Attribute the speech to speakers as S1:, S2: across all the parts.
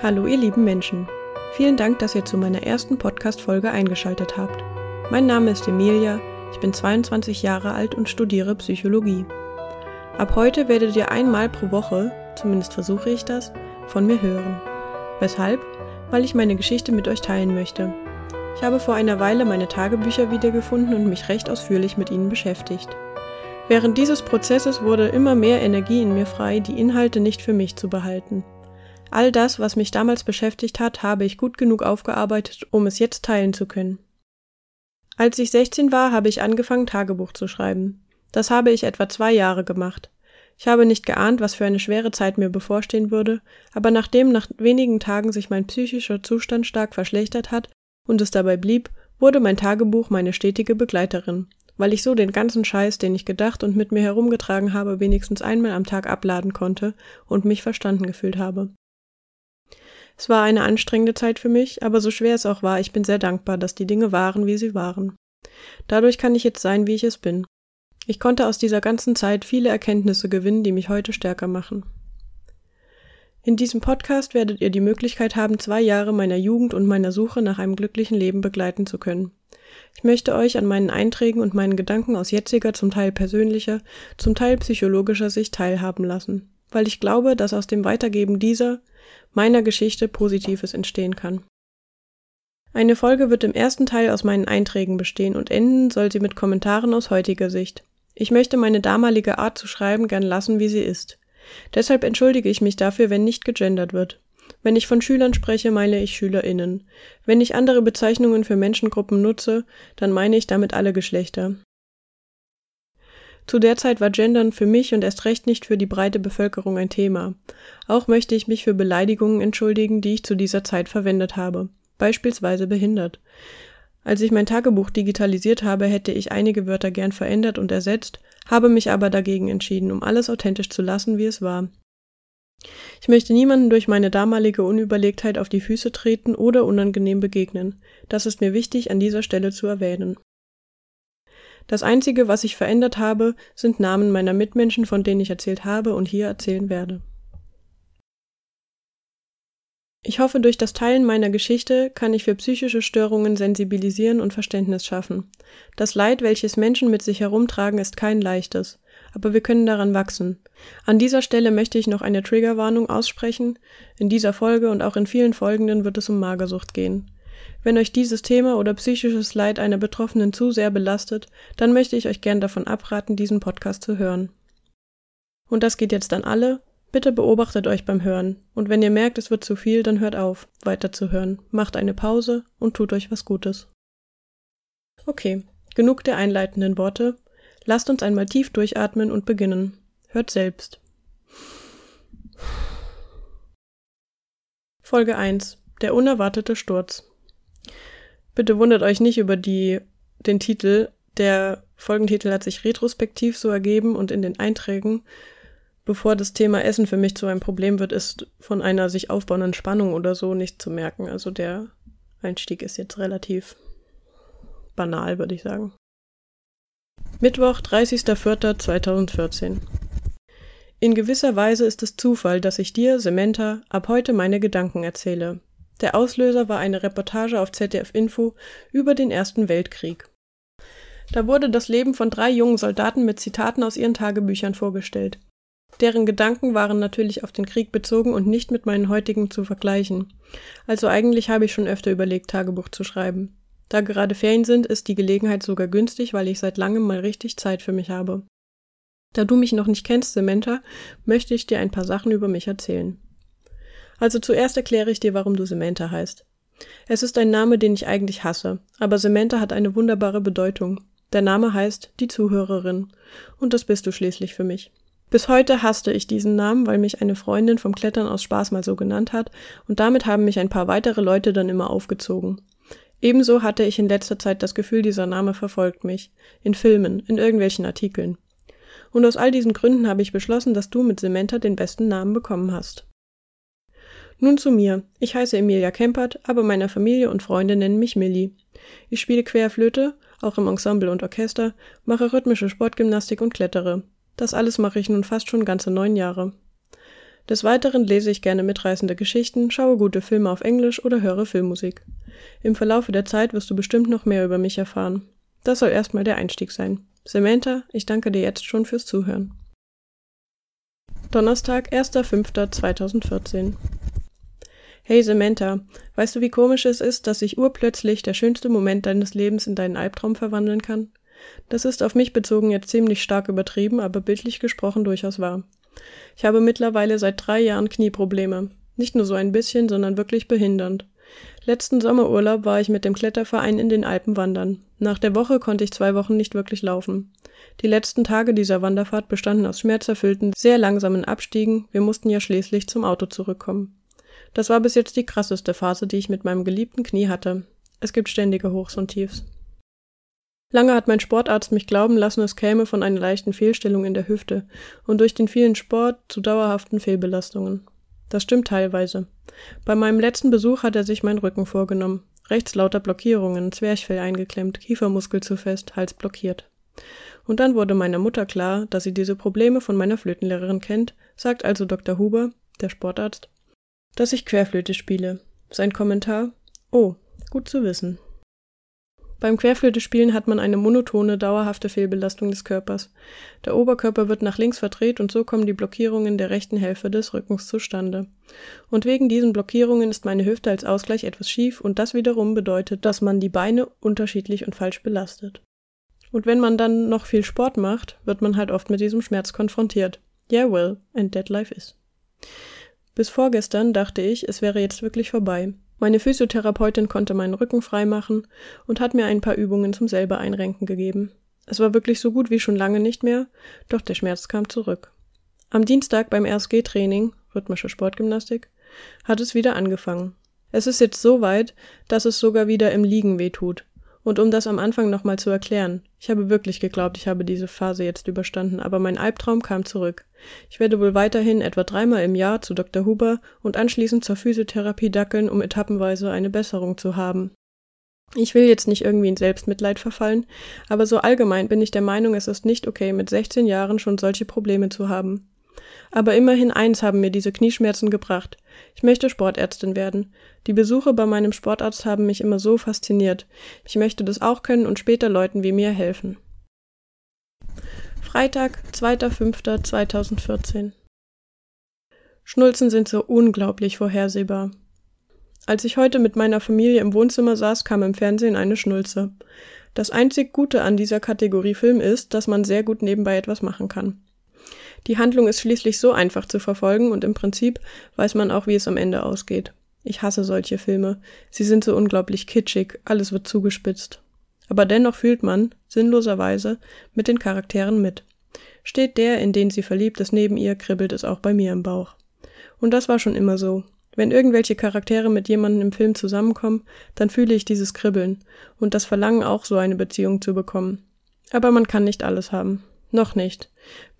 S1: Hallo ihr lieben Menschen. Vielen Dank, dass ihr zu meiner ersten Podcast-Folge eingeschaltet habt. Mein Name ist Emilia, ich bin 22 Jahre alt und studiere Psychologie. Ab heute werdet ihr einmal pro Woche, zumindest versuche ich das, von mir hören. Weshalb? Weil ich meine Geschichte mit euch teilen möchte. Ich habe vor einer Weile meine Tagebücher wiedergefunden und mich recht ausführlich mit ihnen beschäftigt. Während dieses Prozesses wurde immer mehr Energie in mir frei, die Inhalte nicht für mich zu behalten. All das, was mich damals beschäftigt hat, habe ich gut genug aufgearbeitet, um es jetzt teilen zu können. Als ich 16 war, habe ich angefangen, Tagebuch zu schreiben. Das habe ich etwa zwei Jahre gemacht. Ich habe nicht geahnt, was für eine schwere Zeit mir bevorstehen würde, aber nachdem nach wenigen Tagen sich mein psychischer Zustand stark verschlechtert hat und es dabei blieb, wurde mein Tagebuch meine stetige Begleiterin, weil ich so den ganzen Scheiß, den ich gedacht und mit mir herumgetragen habe, wenigstens einmal am Tag abladen konnte und mich verstanden gefühlt habe. Es war eine anstrengende Zeit für mich, aber so schwer es auch war, ich bin sehr dankbar, dass die Dinge waren, wie sie waren. Dadurch kann ich jetzt sein, wie ich es bin. Ich konnte aus dieser ganzen Zeit viele Erkenntnisse gewinnen, die mich heute stärker machen. In diesem Podcast werdet ihr die Möglichkeit haben, zwei Jahre meiner Jugend und meiner Suche nach einem glücklichen Leben begleiten zu können. Ich möchte euch an meinen Einträgen und meinen Gedanken aus jetziger, zum Teil persönlicher, zum Teil psychologischer Sicht teilhaben lassen, weil ich glaube, dass aus dem Weitergeben dieser, meiner Geschichte Positives entstehen kann. Eine Folge wird im ersten Teil aus meinen Einträgen bestehen und enden soll sie mit Kommentaren aus heutiger Sicht. Ich möchte meine damalige Art zu schreiben gern lassen, wie sie ist. Deshalb entschuldige ich mich dafür, wenn nicht gegendert wird. Wenn ich von Schülern spreche, meine ich SchülerInnen. Wenn ich andere Bezeichnungen für Menschengruppen nutze, dann meine ich damit alle Geschlechter. Zu der Zeit war Gendern für mich und erst recht nicht für die breite Bevölkerung ein Thema. Auch möchte ich mich für Beleidigungen entschuldigen, die ich zu dieser Zeit verwendet habe. Beispielsweise behindert. Als ich mein Tagebuch digitalisiert habe, hätte ich einige Wörter gern verändert und ersetzt, habe mich aber dagegen entschieden, um alles authentisch zu lassen, wie es war. Ich möchte niemanden durch meine damalige Unüberlegtheit auf die Füße treten oder unangenehm begegnen. Das ist mir wichtig an dieser Stelle zu erwähnen. Das Einzige, was ich verändert habe, sind Namen meiner Mitmenschen, von denen ich erzählt habe und hier erzählen werde. Ich hoffe, durch das Teilen meiner Geschichte kann ich für psychische Störungen sensibilisieren und Verständnis schaffen. Das Leid, welches Menschen mit sich herumtragen, ist kein leichtes, aber wir können daran wachsen. An dieser Stelle möchte ich noch eine Triggerwarnung aussprechen. In dieser Folge und auch in vielen folgenden wird es um Magersucht gehen. Wenn euch dieses Thema oder psychisches Leid einer Betroffenen zu sehr belastet, dann möchte ich euch gern davon abraten, diesen Podcast zu hören. Und das geht jetzt an alle. Bitte beobachtet euch beim Hören. Und wenn ihr merkt, es wird zu viel, dann hört auf, weiter zu hören. Macht eine Pause und tut euch was Gutes. Okay, genug der einleitenden Worte. Lasst uns einmal tief durchatmen und beginnen. Hört selbst. Folge 1. Der unerwartete Sturz. Bitte wundert euch nicht über die, den Titel. Der Folgentitel hat sich retrospektiv so ergeben und in den Einträgen, bevor das Thema Essen für mich zu einem Problem wird, ist von einer sich aufbauenden Spannung oder so nicht zu merken. Also der Einstieg ist jetzt relativ banal, würde ich sagen. Mittwoch, 30.04.2014. In gewisser Weise ist es Zufall, dass ich dir, Samantha, ab heute meine Gedanken erzähle. Der Auslöser war eine Reportage auf ZDF Info über den Ersten Weltkrieg. Da wurde das Leben von drei jungen Soldaten mit Zitaten aus ihren Tagebüchern vorgestellt. Deren Gedanken waren natürlich auf den Krieg bezogen und nicht mit meinen heutigen zu vergleichen. Also eigentlich habe ich schon öfter überlegt, Tagebuch zu schreiben. Da gerade Ferien sind, ist die Gelegenheit sogar günstig, weil ich seit langem mal richtig Zeit für mich habe. Da du mich noch nicht kennst, Samantha, möchte ich dir ein paar Sachen über mich erzählen. Also zuerst erkläre ich dir, warum du Samantha heißt. Es ist ein Name, den ich eigentlich hasse, aber Samantha hat eine wunderbare Bedeutung. Der Name heißt die Zuhörerin, und das bist du schließlich für mich. Bis heute hasste ich diesen Namen, weil mich eine Freundin vom Klettern aus Spaß mal so genannt hat, und damit haben mich ein paar weitere Leute dann immer aufgezogen. Ebenso hatte ich in letzter Zeit das Gefühl, dieser Name verfolgt mich. In Filmen, in irgendwelchen Artikeln. Und aus all diesen Gründen habe ich beschlossen, dass du mit Samantha den besten Namen bekommen hast. Nun zu mir. Ich heiße Emilia Kempert, aber meine Familie und Freunde nennen mich Millie. Ich spiele Querflöte, auch im Ensemble und Orchester, mache rhythmische Sportgymnastik und klettere. Das alles mache ich nun fast schon ganze neun Jahre. Des Weiteren lese ich gerne mitreißende Geschichten, schaue gute Filme auf Englisch oder höre Filmmusik. Im Verlaufe der Zeit wirst du bestimmt noch mehr über mich erfahren. Das soll erstmal der Einstieg sein. Samantha, ich danke dir jetzt schon fürs Zuhören. Donnerstag, 1.5.2014 Hey Samantha, weißt du, wie komisch es ist, dass sich urplötzlich der schönste Moment deines Lebens in deinen Albtraum verwandeln kann? Das ist auf mich bezogen jetzt ziemlich stark übertrieben, aber bildlich gesprochen durchaus wahr. Ich habe mittlerweile seit drei Jahren Knieprobleme. Nicht nur so ein bisschen, sondern wirklich behindernd. Letzten Sommerurlaub war ich mit dem Kletterverein in den Alpen wandern. Nach der Woche konnte ich zwei Wochen nicht wirklich laufen. Die letzten Tage dieser Wanderfahrt bestanden aus schmerzerfüllten, sehr langsamen Abstiegen, wir mussten ja schließlich zum Auto zurückkommen. Das war bis jetzt die krasseste Phase, die ich mit meinem geliebten Knie hatte. Es gibt ständige Hochs und Tiefs. Lange hat mein Sportarzt mich glauben lassen, es käme von einer leichten Fehlstellung in der Hüfte und durch den vielen Sport zu dauerhaften Fehlbelastungen. Das stimmt teilweise. Bei meinem letzten Besuch hat er sich meinen Rücken vorgenommen. Rechts lauter Blockierungen, Zwerchfell eingeklemmt, Kiefermuskel zu fest, Hals blockiert. Und dann wurde meiner Mutter klar, dass sie diese Probleme von meiner Flötenlehrerin kennt, sagt also Dr. Huber, der Sportarzt, dass ich Querflöte spiele. Sein Kommentar: Oh, gut zu wissen. Beim Querflöte-Spielen hat man eine monotone, dauerhafte Fehlbelastung des Körpers. Der Oberkörper wird nach links verdreht und so kommen die Blockierungen der rechten Hälfte des Rückens zustande. Und wegen diesen Blockierungen ist meine Hüfte als Ausgleich etwas schief und das wiederum bedeutet, dass man die Beine unterschiedlich und falsch belastet. Und wenn man dann noch viel Sport macht, wird man halt oft mit diesem Schmerz konfrontiert. Yeah, well, and that life is. Bis vorgestern dachte ich, es wäre jetzt wirklich vorbei. Meine Physiotherapeutin konnte meinen Rücken freimachen und hat mir ein paar Übungen zum selber einrenken gegeben. Es war wirklich so gut wie schon lange nicht mehr, doch der Schmerz kam zurück. Am Dienstag beim RSG-Training, rhythmische Sportgymnastik, hat es wieder angefangen. Es ist jetzt so weit, dass es sogar wieder im Liegen weh tut. Und um das am Anfang nochmal zu erklären, ich habe wirklich geglaubt, ich habe diese Phase jetzt überstanden, aber mein Albtraum kam zurück. Ich werde wohl weiterhin etwa dreimal im Jahr zu Dr. Huber und anschließend zur Physiotherapie dackeln, um etappenweise eine Besserung zu haben. Ich will jetzt nicht irgendwie in Selbstmitleid verfallen, aber so allgemein bin ich der Meinung, es ist nicht okay, mit 16 Jahren schon solche Probleme zu haben. Aber immerhin eins haben mir diese Knieschmerzen gebracht. Ich möchte Sportärztin werden. Die Besuche bei meinem Sportarzt haben mich immer so fasziniert. Ich möchte das auch können und später Leuten wie mir helfen. Freitag, 2.5.2014 Schnulzen sind so unglaublich vorhersehbar. Als ich heute mit meiner Familie im Wohnzimmer saß, kam im Fernsehen eine Schnulze. Das einzig Gute an dieser Kategorie Film ist, dass man sehr gut nebenbei etwas machen kann. Die Handlung ist schließlich so einfach zu verfolgen und im Prinzip weiß man auch, wie es am Ende ausgeht. Ich hasse solche Filme. Sie sind so unglaublich kitschig, alles wird zugespitzt. Aber dennoch fühlt man, sinnloserweise, mit den Charakteren mit. Steht der, in den sie verliebt ist, neben ihr, kribbelt es auch bei mir im Bauch. Und das war schon immer so. Wenn irgendwelche Charaktere mit jemandem im Film zusammenkommen, dann fühle ich dieses Kribbeln und das Verlangen auch so eine Beziehung zu bekommen. Aber man kann nicht alles haben. Noch nicht.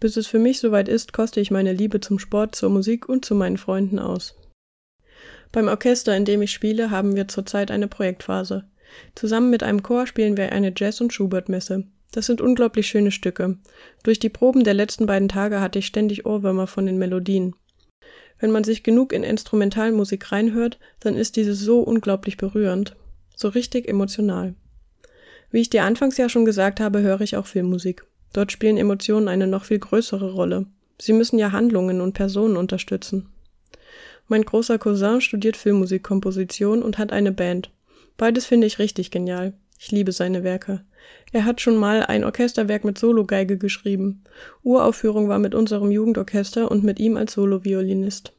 S1: Bis es für mich soweit ist, koste ich meine Liebe zum Sport, zur Musik und zu meinen Freunden aus. Beim Orchester, in dem ich spiele, haben wir zurzeit eine Projektphase. Zusammen mit einem Chor spielen wir eine Jazz- und Schubert-Messe. Das sind unglaublich schöne Stücke. Durch die Proben der letzten beiden Tage hatte ich ständig Ohrwürmer von den Melodien. Wenn man sich genug in Instrumentalmusik reinhört, dann ist diese so unglaublich berührend. So richtig emotional. Wie ich dir anfangs ja schon gesagt habe, höre ich auch Filmmusik. Dort spielen Emotionen eine noch viel größere Rolle. Sie müssen ja Handlungen und Personen unterstützen. Mein großer Cousin studiert Filmmusikkomposition und hat eine Band. Beides finde ich richtig genial. Ich liebe seine Werke. Er hat schon mal ein Orchesterwerk mit Sologeige geschrieben. Uraufführung war mit unserem Jugendorchester und mit ihm als Soloviolinist.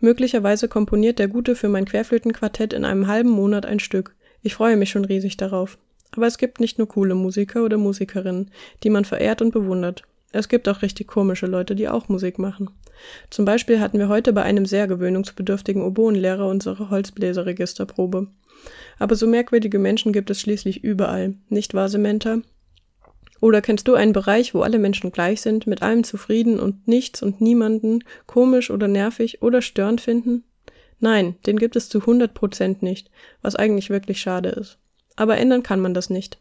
S1: Möglicherweise komponiert der Gute für mein Querflötenquartett in einem halben Monat ein Stück. Ich freue mich schon riesig darauf. Aber es gibt nicht nur coole Musiker oder Musikerinnen, die man verehrt und bewundert. Es gibt auch richtig komische Leute, die auch Musik machen. Zum Beispiel hatten wir heute bei einem sehr gewöhnungsbedürftigen Oboenlehrer unsere Holzbläserregisterprobe. Aber so merkwürdige Menschen gibt es schließlich überall, nicht wahr, Samantha? Oder kennst du einen Bereich, wo alle Menschen gleich sind, mit allem zufrieden und nichts und niemanden komisch oder nervig oder störend finden? Nein, den gibt es zu 100 Prozent nicht, was eigentlich wirklich schade ist. Aber ändern kann man das nicht.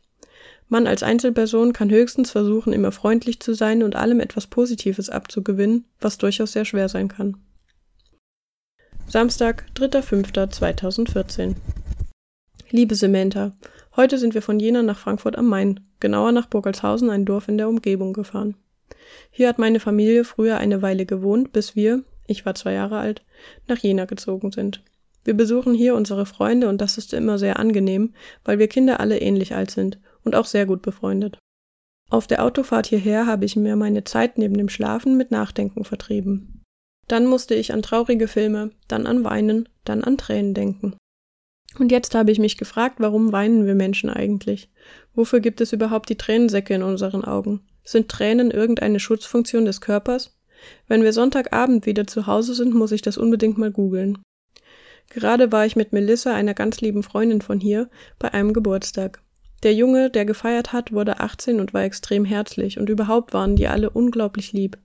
S1: Man als Einzelperson kann höchstens versuchen, immer freundlich zu sein und allem etwas Positives abzugewinnen, was durchaus sehr schwer sein kann. Samstag, 3.5.2014 Liebe Samantha, heute sind wir von Jena nach Frankfurt am Main, genauer nach Burgelshausen, ein Dorf in der Umgebung, gefahren. Hier hat meine Familie früher eine Weile gewohnt, bis wir, ich war zwei Jahre alt, nach Jena gezogen sind. Wir besuchen hier unsere Freunde und das ist immer sehr angenehm, weil wir Kinder alle ähnlich alt sind und auch sehr gut befreundet. Auf der Autofahrt hierher habe ich mir meine Zeit neben dem Schlafen mit Nachdenken vertrieben. Dann musste ich an traurige Filme, dann an Weinen, dann an Tränen denken. Und jetzt habe ich mich gefragt, warum weinen wir Menschen eigentlich? Wofür gibt es überhaupt die Tränensäcke in unseren Augen? Sind Tränen irgendeine Schutzfunktion des Körpers? Wenn wir Sonntagabend wieder zu Hause sind, muss ich das unbedingt mal googeln. Gerade war ich mit Melissa, einer ganz lieben Freundin von hier, bei einem Geburtstag. Der Junge, der gefeiert hat, wurde 18 und war extrem herzlich und überhaupt waren die alle unglaublich lieb.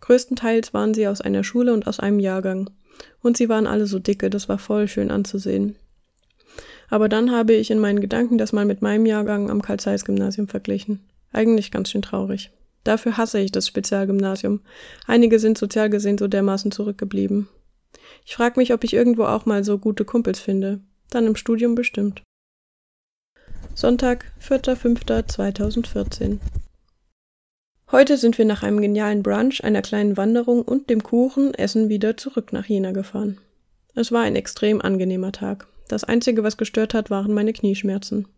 S1: Größtenteils waren sie aus einer Schule und aus einem Jahrgang. Und sie waren alle so dicke, das war voll schön anzusehen. Aber dann habe ich in meinen Gedanken das mal mit meinem Jahrgang am Karl-Zeiss-Gymnasium verglichen. Eigentlich ganz schön traurig. Dafür hasse ich das Spezialgymnasium. Einige sind sozial gesehen so dermaßen zurückgeblieben. Ich frage mich, ob ich irgendwo auch mal so gute Kumpels finde. Dann im Studium bestimmt. Sonntag, 4.5.2014. Heute sind wir nach einem genialen Brunch, einer kleinen Wanderung und dem Kuchen Essen wieder zurück nach Jena gefahren. Es war ein extrem angenehmer Tag. Das Einzige, was gestört hat, waren meine Knieschmerzen.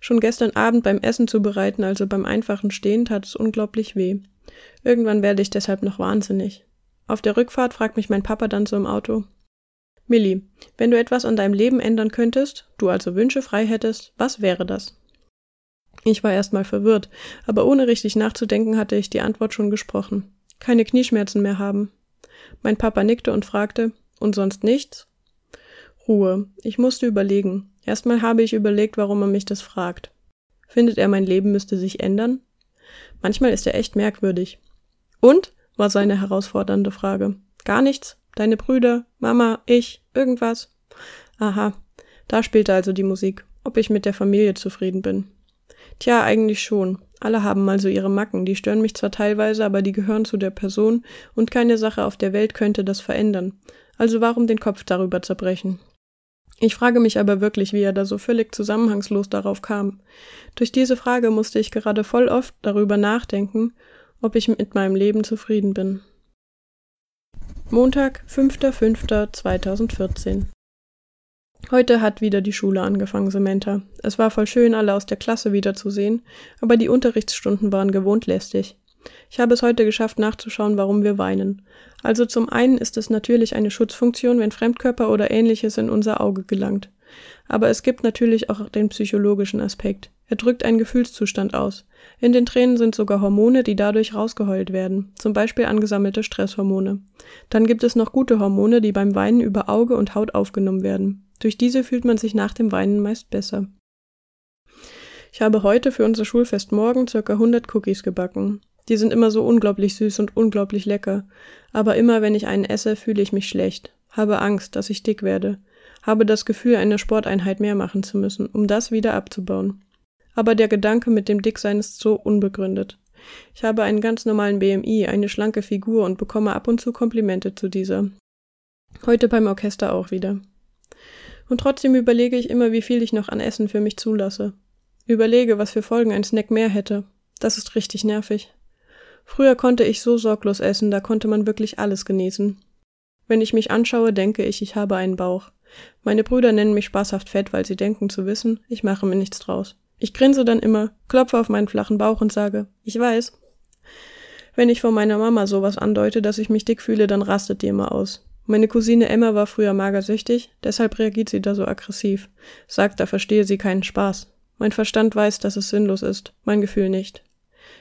S1: Schon gestern Abend beim Essen zubereiten, also beim einfachen Stehen, tat es unglaublich weh. Irgendwann werde ich deshalb noch wahnsinnig. Auf der Rückfahrt fragt mich mein Papa dann so im Auto, Millie, wenn du etwas an deinem Leben ändern könntest, du also Wünsche frei hättest, was wäre das? Ich war erstmal verwirrt, aber ohne richtig nachzudenken hatte ich die Antwort schon gesprochen. Keine Knieschmerzen mehr haben. Mein Papa nickte und fragte, und sonst nichts? Ruhe. Ich musste überlegen. Erstmal habe ich überlegt, warum er mich das fragt. Findet er, mein Leben müsste sich ändern? Manchmal ist er echt merkwürdig. Und? War seine herausfordernde Frage. Gar nichts? Deine Brüder, Mama, ich, irgendwas? Aha, da spielte also die Musik, ob ich mit der Familie zufrieden bin. Tja, eigentlich schon. Alle haben mal so ihre Macken, die stören mich zwar teilweise, aber die gehören zu der Person und keine Sache auf der Welt könnte das verändern. Also warum den Kopf darüber zerbrechen? Ich frage mich aber wirklich, wie er da so völlig zusammenhangslos darauf kam. Durch diese Frage musste ich gerade voll oft darüber nachdenken, ob ich mit meinem Leben zufrieden bin. Montag, 5.5.2014 Heute hat wieder die Schule angefangen, Samantha. Es war voll schön, alle aus der Klasse wiederzusehen, aber die Unterrichtsstunden waren gewohnt lästig. Ich habe es heute geschafft, nachzuschauen, warum wir weinen. Also zum einen ist es natürlich eine Schutzfunktion, wenn Fremdkörper oder ähnliches in unser Auge gelangt. Aber es gibt natürlich auch den psychologischen Aspekt. Er drückt einen Gefühlszustand aus. In den Tränen sind sogar Hormone, die dadurch rausgeheult werden, zum Beispiel angesammelte Stresshormone. Dann gibt es noch gute Hormone, die beim Weinen über Auge und Haut aufgenommen werden. Durch diese fühlt man sich nach dem Weinen meist besser. Ich habe heute für unser Schulfest morgen circa 100 Cookies gebacken. Die sind immer so unglaublich süß und unglaublich lecker. Aber immer wenn ich einen esse, fühle ich mich schlecht, habe Angst, dass ich dick werde, habe das Gefühl, eine Sporteinheit mehr machen zu müssen, um das wieder abzubauen. Aber der Gedanke mit dem Dicksein ist so unbegründet. Ich habe einen ganz normalen BMI, eine schlanke Figur und bekomme ab und zu Komplimente zu dieser. Heute beim Orchester auch wieder. Und trotzdem überlege ich immer, wie viel ich noch an Essen für mich zulasse. Überlege, was für Folgen ein Snack mehr hätte. Das ist richtig nervig. Früher konnte ich so sorglos essen, da konnte man wirklich alles genießen. Wenn ich mich anschaue, denke ich, ich habe einen Bauch. Meine Brüder nennen mich spaßhaft fett, weil sie denken zu wissen, ich mache mir nichts draus. Ich grinse dann immer, klopfe auf meinen flachen Bauch und sage, ich weiß. Wenn ich vor meiner Mama sowas andeute, dass ich mich dick fühle, dann rastet die immer aus. Meine Cousine Emma war früher magersüchtig, deshalb reagiert sie da so aggressiv, sagt, da verstehe sie keinen Spaß. Mein Verstand weiß, dass es sinnlos ist, mein Gefühl nicht.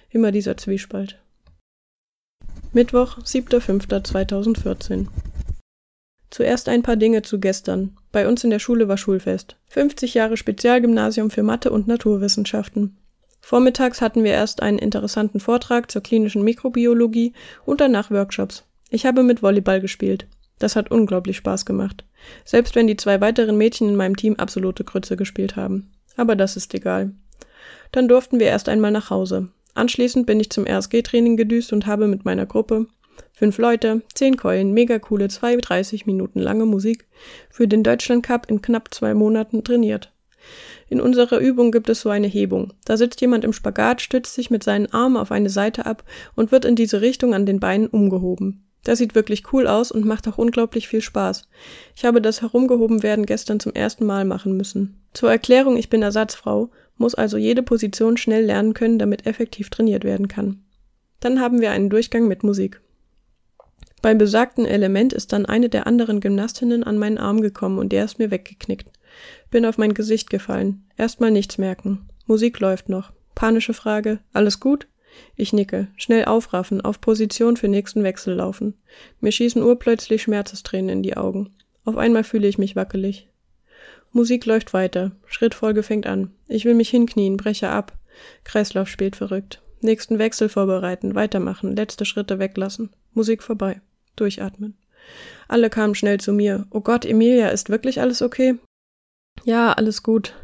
S1: Immer dieser Zwiespalt. Mittwoch, 7.5.2014 Zuerst ein paar Dinge zu gestern. Bei uns in der Schule war Schulfest. 50 Jahre Spezialgymnasium für Mathe und Naturwissenschaften. Vormittags hatten wir erst einen interessanten Vortrag zur klinischen Mikrobiologie und danach Workshops. Ich habe mit Volleyball gespielt. Das hat unglaublich Spaß gemacht. Selbst wenn die zwei weiteren Mädchen in meinem Team absolute Grütze gespielt haben. Aber das ist egal. Dann durften wir erst einmal nach Hause. Anschließend bin ich zum RSG-Training gedüst und habe mit meiner Gruppe fünf Leute, zehn Keulen, mega coole, zwei 30 Minuten lange Musik für den Deutschland Cup in knapp zwei Monaten trainiert. In unserer Übung gibt es so eine Hebung. Da sitzt jemand im Spagat, stützt sich mit seinen Armen auf eine Seite ab und wird in diese Richtung an den Beinen umgehoben. Das sieht wirklich cool aus und macht auch unglaublich viel Spaß. Ich habe das Herumgehoben werden gestern zum ersten Mal machen müssen. Zur Erklärung, ich bin Ersatzfrau, muss also jede Position schnell lernen können, damit effektiv trainiert werden kann. Dann haben wir einen Durchgang mit Musik. Beim besagten Element ist dann eine der anderen Gymnastinnen an meinen Arm gekommen und der ist mir weggeknickt. Bin auf mein Gesicht gefallen. Erstmal nichts merken. Musik läuft noch. Panische Frage. Alles gut? Ich nicke. Schnell aufraffen, auf Position für nächsten Wechsel laufen. Mir schießen urplötzlich Schmerzestränen in die Augen. Auf einmal fühle ich mich wackelig. Musik läuft weiter. Schrittfolge fängt an. Ich will mich hinknien, breche ab. Kreislauf spielt verrückt. Nächsten Wechsel vorbereiten, weitermachen, letzte Schritte weglassen. Musik vorbei. Durchatmen. Alle kamen schnell zu mir. Oh Gott, Emilia, ist wirklich alles okay? Ja, alles gut.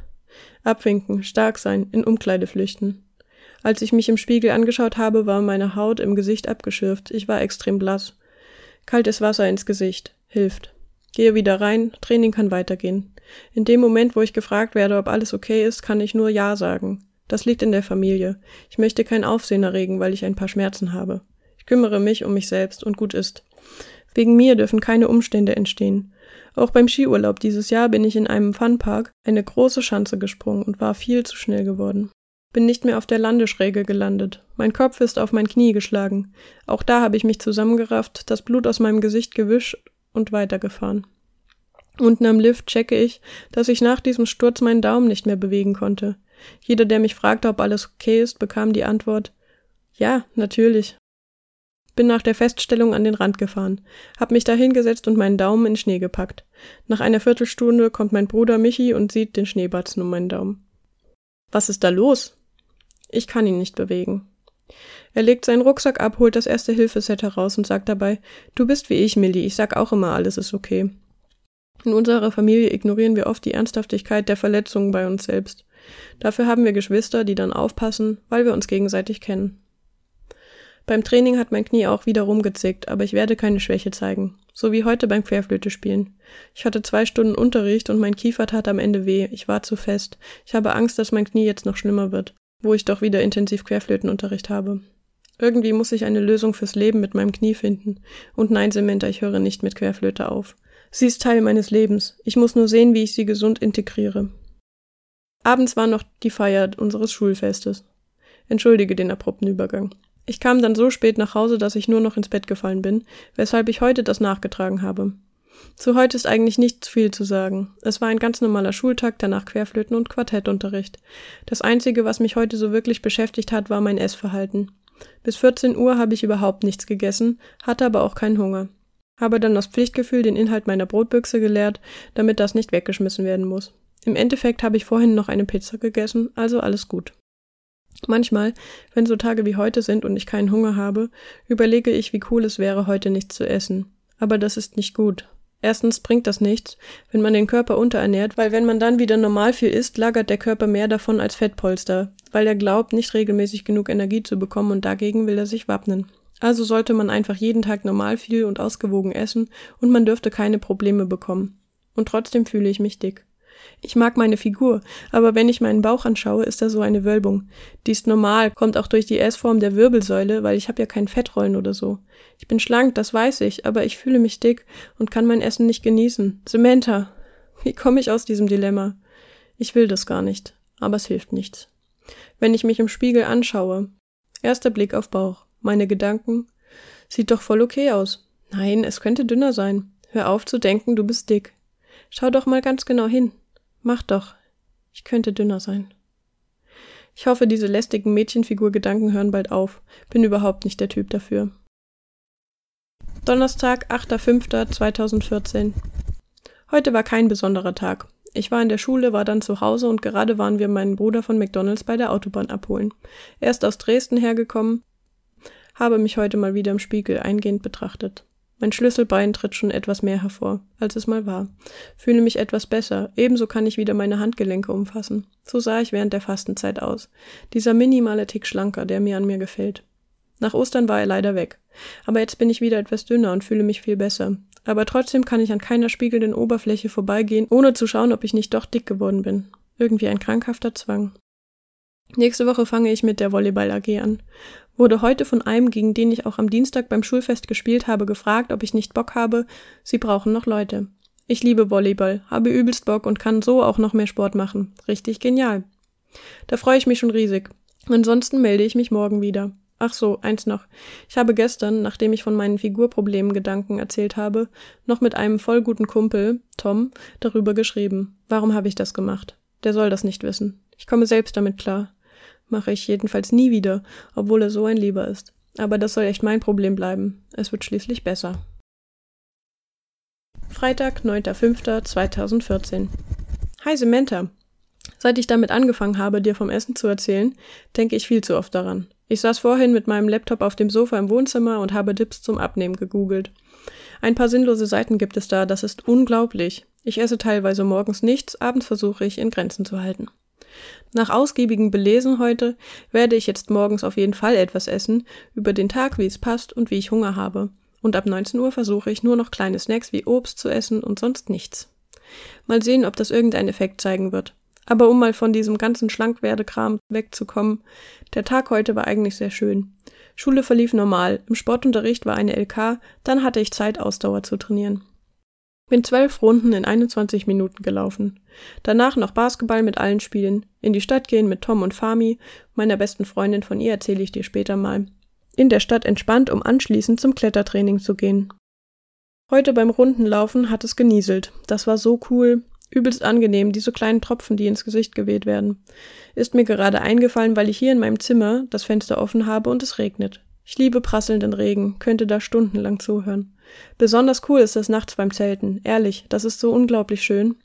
S1: Abwinken, stark sein, in Umkleide flüchten. Als ich mich im Spiegel angeschaut habe, war meine Haut im Gesicht abgeschürft. Ich war extrem blass. Kaltes Wasser ins Gesicht. Hilft. Gehe wieder rein, Training kann weitergehen. In dem Moment, wo ich gefragt werde, ob alles okay ist, kann ich nur Ja sagen. Das liegt in der Familie. Ich möchte kein Aufsehen erregen, weil ich ein paar Schmerzen habe. Ich kümmere mich um mich selbst und gut ist. Wegen mir dürfen keine Umstände entstehen. Auch beim Skiurlaub dieses Jahr bin ich in einem Funpark eine große Schanze gesprungen und war viel zu schnell geworden. Bin nicht mehr auf der Landeschräge gelandet. Mein Kopf ist auf mein Knie geschlagen. Auch da habe ich mich zusammengerafft, das Blut aus meinem Gesicht gewischt und weitergefahren. Unten am Lift checke ich, dass ich nach diesem Sturz meinen Daumen nicht mehr bewegen konnte. Jeder, der mich fragte, ob alles okay ist, bekam die Antwort Ja, natürlich. Bin nach der Feststellung an den Rand gefahren, hab mich da hingesetzt und meinen Daumen in Schnee gepackt. Nach einer Viertelstunde kommt mein Bruder Michi und sieht den Schneebatzen um meinen Daumen. Was ist da los? Ich kann ihn nicht bewegen. Er legt seinen Rucksack ab, holt das erste Hilfeset heraus und sagt dabei, du bist wie ich, Millie, ich sag auch immer, alles ist okay. In unserer Familie ignorieren wir oft die Ernsthaftigkeit der Verletzungen bei uns selbst. Dafür haben wir Geschwister, die dann aufpassen, weil wir uns gegenseitig kennen. Beim Training hat mein Knie auch wieder rumgezickt, aber ich werde keine Schwäche zeigen. So wie heute beim Querflöte spielen. Ich hatte zwei Stunden Unterricht und mein Kiefer tat am Ende weh. Ich war zu fest. Ich habe Angst, dass mein Knie jetzt noch schlimmer wird, wo ich doch wieder intensiv Querflötenunterricht habe. Irgendwie muss ich eine Lösung fürs Leben mit meinem Knie finden. Und nein, Samantha, ich höre nicht mit Querflöte auf. Sie ist Teil meines Lebens. Ich muss nur sehen, wie ich sie gesund integriere. Abends war noch die Feier unseres Schulfestes. Entschuldige den abrupten Übergang. Ich kam dann so spät nach Hause, dass ich nur noch ins Bett gefallen bin, weshalb ich heute das nachgetragen habe. Zu heute ist eigentlich nicht viel zu sagen. Es war ein ganz normaler Schultag, danach Querflöten und Quartettunterricht. Das Einzige, was mich heute so wirklich beschäftigt hat, war mein Essverhalten. Bis 14 Uhr habe ich überhaupt nichts gegessen, hatte aber auch keinen Hunger. Habe dann aus Pflichtgefühl den Inhalt meiner Brotbüchse geleert, damit das nicht weggeschmissen werden muss. Im Endeffekt habe ich vorhin noch eine Pizza gegessen, also alles gut. Manchmal, wenn so Tage wie heute sind und ich keinen Hunger habe, überlege ich, wie cool es wäre, heute nichts zu essen. Aber das ist nicht gut. Erstens bringt das nichts, wenn man den Körper unterernährt, weil wenn man dann wieder normal viel isst, lagert der Körper mehr davon als Fettpolster, weil er glaubt, nicht regelmäßig genug Energie zu bekommen und dagegen will er sich wappnen. Also sollte man einfach jeden Tag normal viel und ausgewogen essen und man dürfte keine Probleme bekommen. Und trotzdem fühle ich mich dick. Ich mag meine Figur, aber wenn ich meinen Bauch anschaue, ist da so eine Wölbung. Die ist normal, kommt auch durch die S-Form der Wirbelsäule, weil ich habe ja kein Fettrollen oder so. Ich bin schlank, das weiß ich, aber ich fühle mich dick und kann mein Essen nicht genießen. Samantha, wie komme ich aus diesem Dilemma? Ich will das gar nicht, aber es hilft nichts. Wenn ich mich im Spiegel anschaue, erster Blick auf Bauch, meine Gedanken, sieht doch voll okay aus. Nein, es könnte dünner sein. Hör auf zu denken, du bist dick. Schau doch mal ganz genau hin. Mach doch. Ich könnte dünner sein. Ich hoffe, diese lästigen Mädchenfigur-Gedanken hören bald auf. Bin überhaupt nicht der Typ dafür. Donnerstag, 8.5.2014. Heute war kein besonderer Tag. Ich war in der Schule, war dann zu Hause und gerade waren wir meinen Bruder von McDonalds bei der Autobahn abholen. Er ist aus Dresden hergekommen, habe mich heute mal wieder im Spiegel eingehend betrachtet. Mein Schlüsselbein tritt schon etwas mehr hervor, als es mal war. Fühle mich etwas besser. Ebenso kann ich wieder meine Handgelenke umfassen. So sah ich während der Fastenzeit aus. Dieser minimale Tick schlanker, der mir an mir gefällt. Nach Ostern war er leider weg. Aber jetzt bin ich wieder etwas dünner und fühle mich viel besser. Aber trotzdem kann ich an keiner spiegelnden Oberfläche vorbeigehen, ohne zu schauen, ob ich nicht doch dick geworden bin. Irgendwie ein krankhafter Zwang. Nächste Woche fange ich mit der Volleyball AG an. Wurde heute von einem, gegen den ich auch am Dienstag beim Schulfest gespielt habe, gefragt, ob ich nicht Bock habe. Sie brauchen noch Leute. Ich liebe Volleyball, habe übelst Bock und kann so auch noch mehr Sport machen. Richtig genial. Da freue ich mich schon riesig. Ansonsten melde ich mich morgen wieder. Ach so, eins noch. Ich habe gestern, nachdem ich von meinen Figurproblemen Gedanken erzählt habe, noch mit einem voll guten Kumpel, Tom, darüber geschrieben. Warum habe ich das gemacht? Der soll das nicht wissen. Ich komme selbst damit klar. Mache ich jedenfalls nie wieder, obwohl er so ein Lieber ist. Aber das soll echt mein Problem bleiben. Es wird schließlich besser. Freitag, 9.05.2014. Hi Samantha. Seit ich damit angefangen habe, dir vom Essen zu erzählen, denke ich viel zu oft daran. Ich saß vorhin mit meinem Laptop auf dem Sofa im Wohnzimmer und habe Dips zum Abnehmen gegoogelt. Ein paar sinnlose Seiten gibt es da, das ist unglaublich. Ich esse teilweise morgens nichts, abends versuche ich in Grenzen zu halten. Nach ausgiebigem Belesen heute werde ich jetzt morgens auf jeden Fall etwas essen, über den Tag, wie es passt und wie ich Hunger habe. Und ab 19 Uhr versuche ich nur noch kleine Snacks wie Obst zu essen und sonst nichts. Mal sehen, ob das irgendeinen Effekt zeigen wird. Aber um mal von diesem ganzen Schlankwerdekram wegzukommen, der Tag heute war eigentlich sehr schön. Schule verlief normal, im Sportunterricht war eine LK, dann hatte ich Zeit, Ausdauer zu trainieren. Bin zwölf Runden in 21 Minuten gelaufen. Danach noch Basketball mit allen Spielen, in die Stadt gehen mit Tom und Fami, meiner besten Freundin, von ihr erzähle ich dir später mal. In der Stadt entspannt, um anschließend zum Klettertraining zu gehen. Heute beim Rundenlaufen hat es genieselt. Das war so cool. Übelst angenehm, diese kleinen Tropfen, die ins Gesicht geweht werden. Ist mir gerade eingefallen, weil ich hier in meinem Zimmer das Fenster offen habe und es regnet. Ich liebe prasselnden Regen, könnte da stundenlang zuhören. Besonders cool ist das nachts beim Zelten. Ehrlich, das ist so unglaublich schön.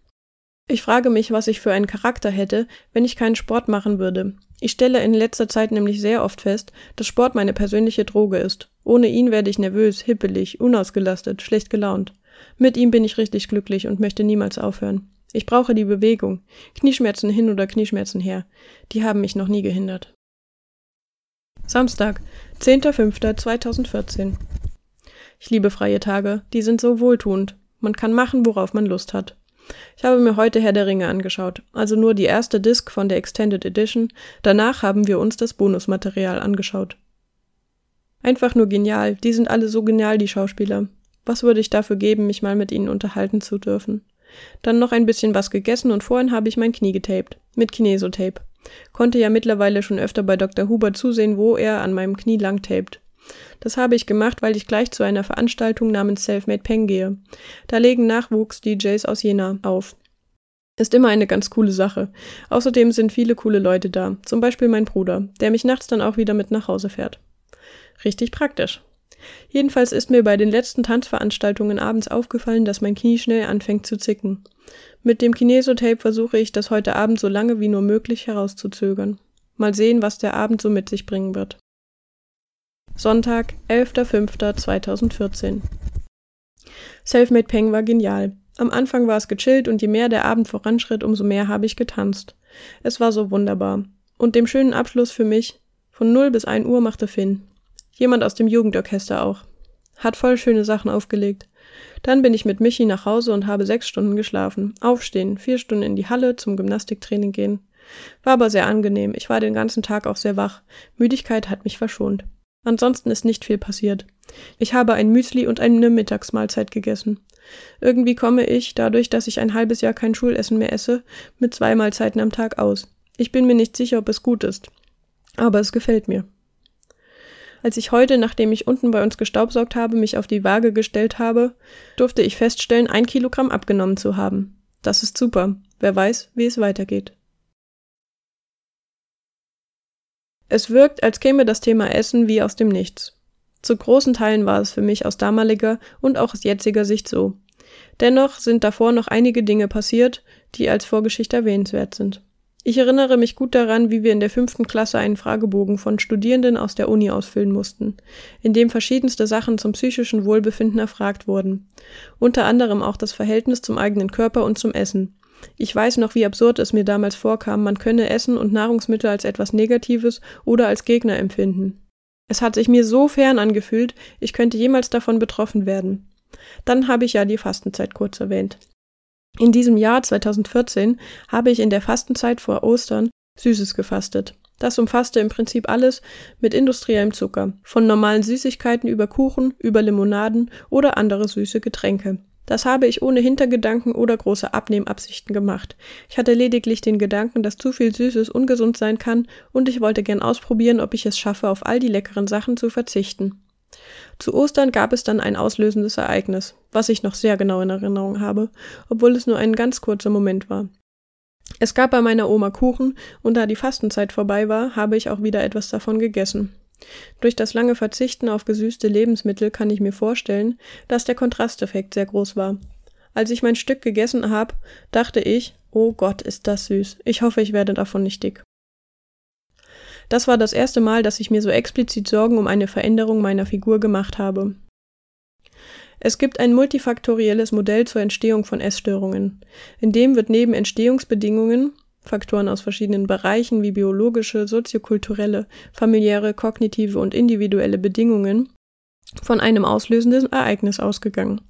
S1: Ich frage mich, was ich für einen Charakter hätte, wenn ich keinen Sport machen würde. Ich stelle in letzter Zeit nämlich sehr oft fest, dass Sport meine persönliche Droge ist. Ohne ihn werde ich nervös, hippelig, unausgelastet, schlecht gelaunt. Mit ihm bin ich richtig glücklich und möchte niemals aufhören. Ich brauche die Bewegung. Knieschmerzen hin oder Knieschmerzen her. Die haben mich noch nie gehindert. Samstag, 10.05.2014 ich liebe freie Tage, die sind so wohltuend. Man kann machen, worauf man Lust hat. Ich habe mir heute Herr der Ringe angeschaut, also nur die erste Disc von der Extended Edition, danach haben wir uns das Bonusmaterial angeschaut. Einfach nur genial, die sind alle so genial, die Schauspieler. Was würde ich dafür geben, mich mal mit ihnen unterhalten zu dürfen? Dann noch ein bisschen was gegessen und vorhin habe ich mein Knie getaped. Mit Kinesotape. Konnte ja mittlerweile schon öfter bei Dr. Huber zusehen, wo er an meinem Knie lang taped. Das habe ich gemacht, weil ich gleich zu einer Veranstaltung namens Selfmade Peng gehe. Da legen Nachwuchs-DJs aus Jena auf. Ist immer eine ganz coole Sache. Außerdem sind viele coole Leute da, zum Beispiel mein Bruder, der mich nachts dann auch wieder mit nach Hause fährt. Richtig praktisch. Jedenfalls ist mir bei den letzten Tanzveranstaltungen abends aufgefallen, dass mein Knie schnell anfängt zu zicken. Mit dem Kinesotape versuche ich, das heute Abend so lange wie nur möglich herauszuzögern. Mal sehen, was der Abend so mit sich bringen wird. Sonntag, 11.05.2014. Selfmade Peng war genial. Am Anfang war es gechillt und je mehr der Abend voranschritt, umso mehr habe ich getanzt. Es war so wunderbar. Und dem schönen Abschluss für mich, von 0 bis 1 Uhr machte Finn. Jemand aus dem Jugendorchester auch. Hat voll schöne Sachen aufgelegt. Dann bin ich mit Michi nach Hause und habe sechs Stunden geschlafen. Aufstehen, vier Stunden in die Halle zum Gymnastiktraining gehen. War aber sehr angenehm. Ich war den ganzen Tag auch sehr wach. Müdigkeit hat mich verschont. Ansonsten ist nicht viel passiert. Ich habe ein Müsli und eine Mittagsmahlzeit gegessen. Irgendwie komme ich, dadurch, dass ich ein halbes Jahr kein Schulessen mehr esse, mit zwei Mahlzeiten am Tag aus. Ich bin mir nicht sicher, ob es gut ist. Aber es gefällt mir. Als ich heute, nachdem ich unten bei uns gestaubsaugt habe, mich auf die Waage gestellt habe, durfte ich feststellen, ein Kilogramm abgenommen zu haben. Das ist super. Wer weiß, wie es weitergeht. Es wirkt, als käme das Thema Essen wie aus dem Nichts. Zu großen Teilen war es für mich aus damaliger und auch aus jetziger Sicht so. Dennoch sind davor noch einige Dinge passiert, die als Vorgeschichte erwähnenswert sind. Ich erinnere mich gut daran, wie wir in der fünften Klasse einen Fragebogen von Studierenden aus der Uni ausfüllen mussten, in dem verschiedenste Sachen zum psychischen Wohlbefinden erfragt wurden. Unter anderem auch das Verhältnis zum eigenen Körper und zum Essen. Ich weiß noch, wie absurd es mir damals vorkam, man könne Essen und Nahrungsmittel als etwas Negatives oder als Gegner empfinden. Es hat sich mir so fern angefühlt, ich könnte jemals davon betroffen werden. Dann habe ich ja die Fastenzeit kurz erwähnt. In diesem Jahr 2014 habe ich in der Fastenzeit vor Ostern Süßes gefastet. Das umfasste im Prinzip alles mit industriellem Zucker, von normalen Süßigkeiten über Kuchen, über Limonaden oder andere süße Getränke. Das habe ich ohne Hintergedanken oder große Abnehmabsichten gemacht. Ich hatte lediglich den Gedanken, dass zu viel Süßes ungesund sein kann, und ich wollte gern ausprobieren, ob ich es schaffe, auf all die leckeren Sachen zu verzichten. Zu Ostern gab es dann ein auslösendes Ereignis, was ich noch sehr genau in Erinnerung habe, obwohl es nur ein ganz kurzer Moment war. Es gab bei meiner Oma Kuchen, und da die Fastenzeit vorbei war, habe ich auch wieder etwas davon gegessen. Durch das lange Verzichten auf gesüßte Lebensmittel kann ich mir vorstellen, dass der Kontrasteffekt sehr groß war. Als ich mein Stück gegessen habe, dachte ich, oh Gott, ist das süß. Ich hoffe, ich werde davon nicht dick. Das war das erste Mal, dass ich mir so explizit Sorgen um eine Veränderung meiner Figur gemacht habe. Es gibt ein multifaktorielles Modell zur Entstehung von Essstörungen. In dem wird neben Entstehungsbedingungen, Faktoren aus verschiedenen Bereichen wie biologische, soziokulturelle, familiäre, kognitive und individuelle Bedingungen, von einem auslösenden Ereignis ausgegangen,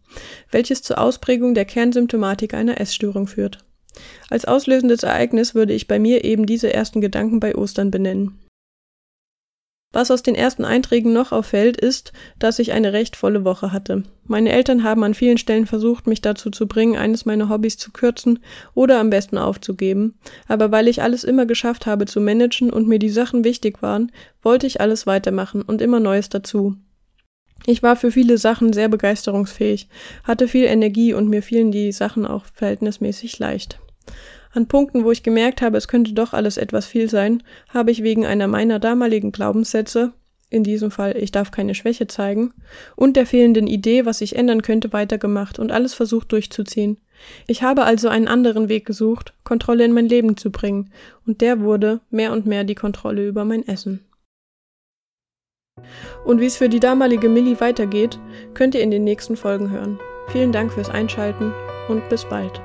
S1: welches zur Ausprägung der Kernsymptomatik einer Essstörung führt. Als auslösendes Ereignis würde ich bei mir eben diese ersten Gedanken bei Ostern benennen. Was aus den ersten Einträgen noch auffällt, ist, dass ich eine recht volle Woche hatte. Meine Eltern haben an vielen Stellen versucht, mich dazu zu bringen, eines meiner Hobbys zu kürzen oder am besten aufzugeben. Aber weil ich alles immer geschafft habe zu managen und mir die Sachen wichtig waren, wollte ich alles weitermachen und immer Neues dazu. Ich war für viele Sachen sehr begeisterungsfähig, hatte viel Energie und mir fielen die Sachen auch verhältnismäßig leicht. An Punkten, wo ich gemerkt habe, es könnte doch alles etwas viel sein, habe ich wegen einer meiner damaligen Glaubenssätze, in diesem Fall ich darf keine Schwäche zeigen, und der fehlenden Idee, was ich ändern könnte, weitergemacht und alles versucht durchzuziehen. Ich habe also einen anderen Weg gesucht, Kontrolle in mein Leben zu bringen, und der wurde mehr und mehr die Kontrolle über mein Essen. Und wie es für die damalige Millie weitergeht, könnt ihr in den nächsten Folgen hören. Vielen Dank fürs Einschalten und bis bald.